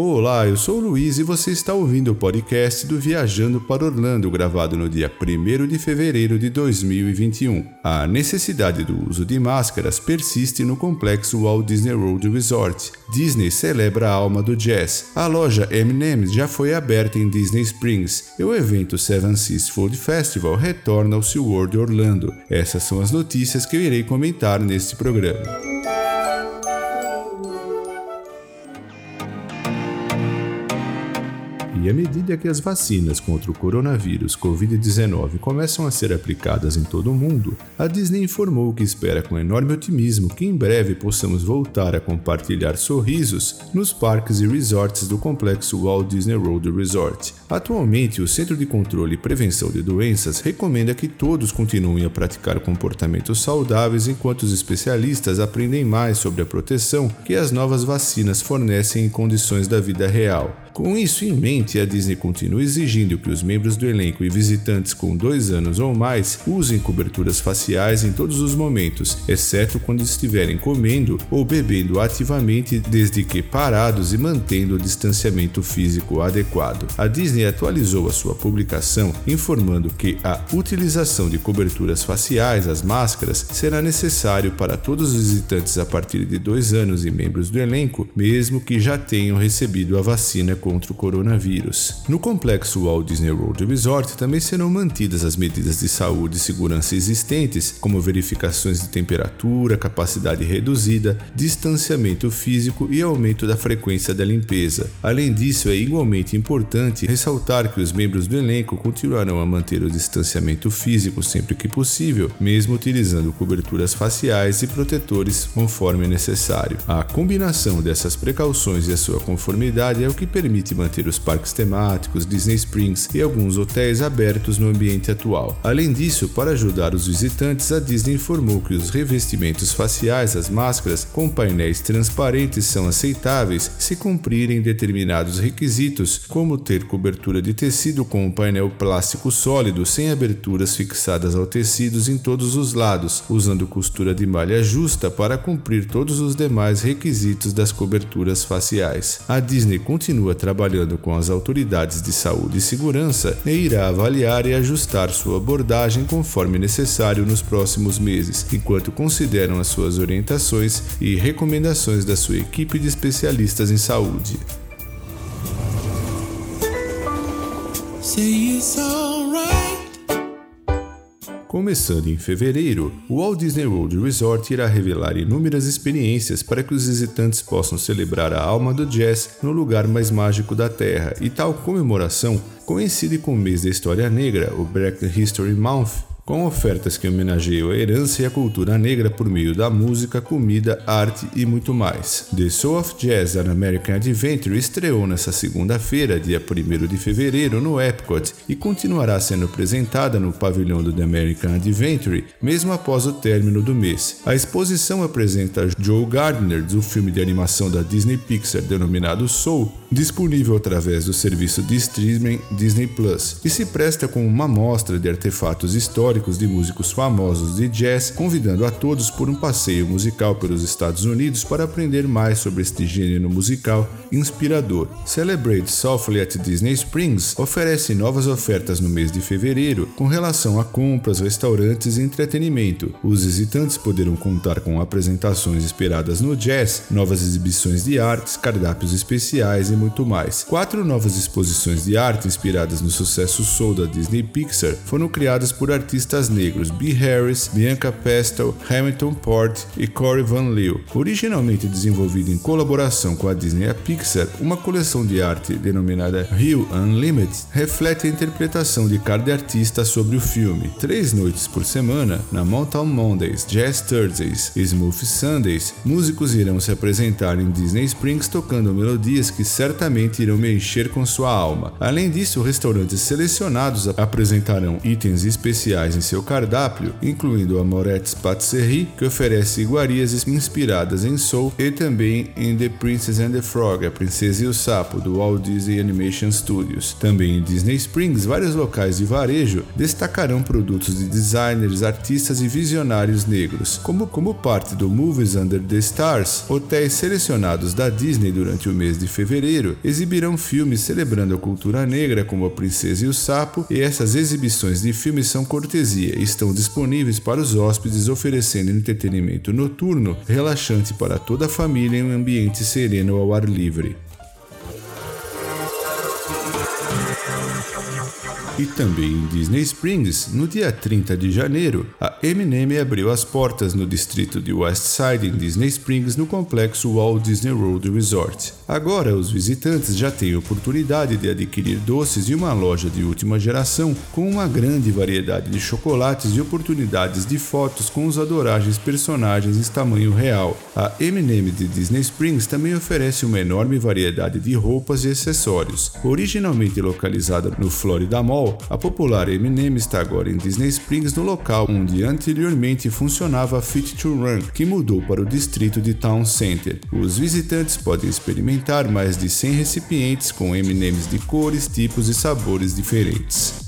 Olá, eu sou o Luiz e você está ouvindo o podcast do Viajando para Orlando, gravado no dia 1 de fevereiro de 2021. A necessidade do uso de máscaras persiste no complexo Walt Disney World Resort. Disney celebra a alma do jazz. A loja M&M's já foi aberta em Disney Springs e o evento Seven Seas Food Festival retorna ao SeaWorld Orlando. Essas são as notícias que eu irei comentar neste programa. E à medida que as vacinas contra o coronavírus Covid-19 começam a ser aplicadas em todo o mundo, a Disney informou que espera com enorme otimismo que em breve possamos voltar a compartilhar sorrisos nos parques e resorts do complexo Walt Disney World Resort. Atualmente, o Centro de Controle e Prevenção de Doenças recomenda que todos continuem a praticar comportamentos saudáveis enquanto os especialistas aprendem mais sobre a proteção que as novas vacinas fornecem em condições da vida real. Com isso em mente, a Disney continua exigindo que os membros do elenco e visitantes com dois anos ou mais usem coberturas faciais em todos os momentos, exceto quando estiverem comendo ou bebendo ativamente, desde que parados e mantendo o distanciamento físico adequado. A Disney atualizou a sua publicação informando que a utilização de coberturas faciais, as máscaras, será necessário para todos os visitantes a partir de dois anos e membros do elenco, mesmo que já tenham recebido a vacina contra o coronavírus. No complexo Walt Disney World Resort também serão mantidas as medidas de saúde e segurança existentes, como verificações de temperatura, capacidade reduzida, distanciamento físico e aumento da frequência da limpeza. Além disso, é igualmente importante ressaltar que os membros do elenco continuarão a manter o distanciamento físico sempre que possível, mesmo utilizando coberturas faciais e protetores conforme necessário. A combinação dessas precauções e a sua conformidade é o que permite permite manter os parques temáticos, Disney Springs e alguns hotéis abertos no ambiente atual. Além disso, para ajudar os visitantes, a Disney informou que os revestimentos faciais, as máscaras com painéis transparentes são aceitáveis se cumprirem determinados requisitos, como ter cobertura de tecido com um painel plástico sólido sem aberturas fixadas ao tecidos em todos os lados, usando costura de malha justa para cumprir todos os demais requisitos das coberturas faciais. A Disney continua trabalhando com as autoridades de saúde e segurança e irá avaliar e ajustar sua abordagem conforme necessário nos próximos meses, enquanto consideram as suas orientações e recomendações da sua equipe de especialistas em saúde. Say. Começando em fevereiro, o Walt Disney World Resort irá revelar inúmeras experiências para que os visitantes possam celebrar a alma do jazz no lugar mais mágico da Terra, e tal comemoração coincide com o mês da história negra, o Black History Month, com ofertas que homenageiam a herança e a cultura negra por meio da música, comida, arte e muito mais. The Soul of Jazz An American Adventure estreou nesta segunda-feira, dia 1 de fevereiro, no Epcot e continuará sendo apresentada no pavilhão do The American Adventure, mesmo após o término do mês. A exposição apresenta Joe Gardner, do filme de animação da Disney Pixar denominado Soul, disponível através do serviço de streaming Disney Plus, e se presta com uma amostra de artefatos históricos históricos de músicos famosos de jazz, convidando a todos por um passeio musical pelos Estados Unidos para aprender mais sobre este gênero musical inspirador. Celebrate Softly at Disney Springs oferece novas ofertas no mês de fevereiro com relação a compras, restaurantes e entretenimento. Os visitantes poderão contar com apresentações inspiradas no jazz, novas exibições de artes, cardápios especiais e muito mais. Quatro novas exposições de arte inspiradas no sucesso soul da Disney Pixar foram criadas por artistas artistas negros B. Harris, Bianca Pestel, Hamilton Port e Corey Van Leeuw. Originalmente desenvolvido em colaboração com a Disney e a Pixar, uma coleção de arte denominada Rio Unlimited reflete a interpretação de cada artista sobre o filme. Três noites por semana, na Mountain Mondays, Jazz Thursdays e Smooth Sundays, músicos irão se apresentar em Disney Springs tocando melodias que certamente irão mexer com sua alma. Além disso, restaurantes selecionados apresentarão itens especiais em seu cardápio, incluindo a Moret's Patisserie, que oferece iguarias inspiradas em Soul, e também em The Princess and the Frog, A Princesa e o Sapo, do Walt Disney Animation Studios. Também em Disney Springs, vários locais de varejo destacarão produtos de designers, artistas e visionários negros. Como, como parte do Movies Under the Stars, hotéis selecionados da Disney durante o mês de fevereiro exibirão filmes celebrando a cultura negra como A Princesa e o Sapo, e essas exibições de filmes são cortesia estão disponíveis para os hóspedes oferecendo entretenimento noturno relaxante para toda a família em um ambiente sereno ao ar livre. E também em Disney Springs, no dia 30 de janeiro, a M&M abriu as portas no distrito de West Side em Disney Springs no complexo Walt Disney World Resort. Agora, os visitantes já têm oportunidade de adquirir doces e uma loja de última geração com uma grande variedade de chocolates e oportunidades de fotos com os adoráveis personagens em tamanho real. A M&M de Disney Springs também oferece uma enorme variedade de roupas e acessórios. Originalmente localizada no Florida Mall, a popular M&M está agora em Disney Springs, no local onde anteriormente funcionava a Fit to Run, que mudou para o distrito de Town Center. Os visitantes podem experimentar mais de 100 recipientes com M&Ms de cores, tipos e sabores diferentes.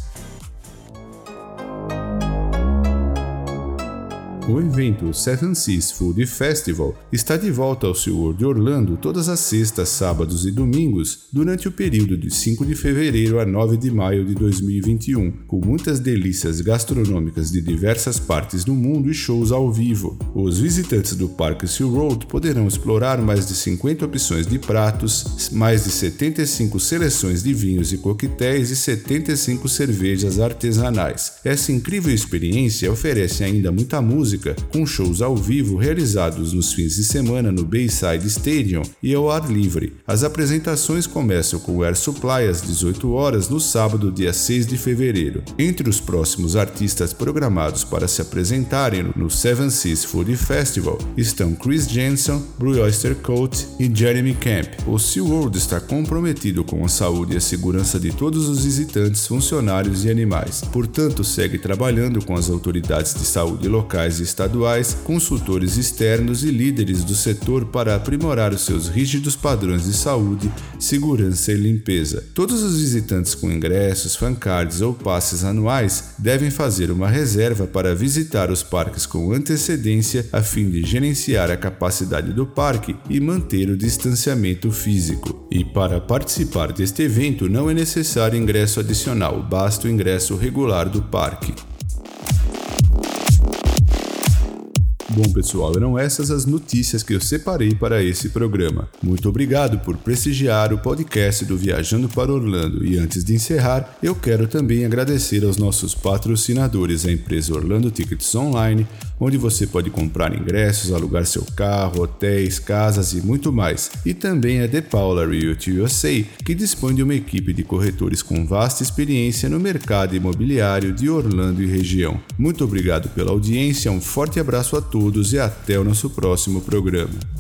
O evento Seven Seas Food Festival está de volta ao SeaWorld Orlando todas as sextas, sábados e domingos durante o período de 5 de fevereiro a 9 de maio de 2021, com muitas delícias gastronômicas de diversas partes do mundo e shows ao vivo. Os visitantes do Parque SeaWorld poderão explorar mais de 50 opções de pratos, mais de 75 seleções de vinhos e coquetéis e 75 cervejas artesanais. Essa incrível experiência oferece ainda muita música música, com shows ao vivo realizados nos fins de semana no Bayside Stadium e ao ar livre. As apresentações começam com o Air Supply às 18 horas no sábado, dia 6 de fevereiro. Entre os próximos artistas programados para se apresentarem no Seven Seas Food Festival estão Chris Jensen, Blue Oyster Cult e Jeremy Camp. O SeaWorld está comprometido com a saúde e a segurança de todos os visitantes, funcionários e animais. Portanto, segue trabalhando com as autoridades de saúde locais estaduais, consultores externos e líderes do setor para aprimorar os seus rígidos padrões de saúde, segurança e limpeza. Todos os visitantes com ingressos, fancards ou passes anuais devem fazer uma reserva para visitar os parques com antecedência a fim de gerenciar a capacidade do parque e manter o distanciamento físico. E para participar deste evento não é necessário ingresso adicional, basta o ingresso regular do parque. Bom, pessoal, eram essas as notícias que eu separei para esse programa. Muito obrigado por prestigiar o podcast do Viajando para Orlando. E antes de encerrar, eu quero também agradecer aos nossos patrocinadores, a empresa Orlando Tickets Online, onde você pode comprar ingressos, alugar seu carro, hotéis, casas e muito mais. E também a The Paula Realty USA, que dispõe de uma equipe de corretores com vasta experiência no mercado imobiliário de Orlando e região. Muito obrigado pela audiência, um forte abraço a todos e até o nosso próximo programa.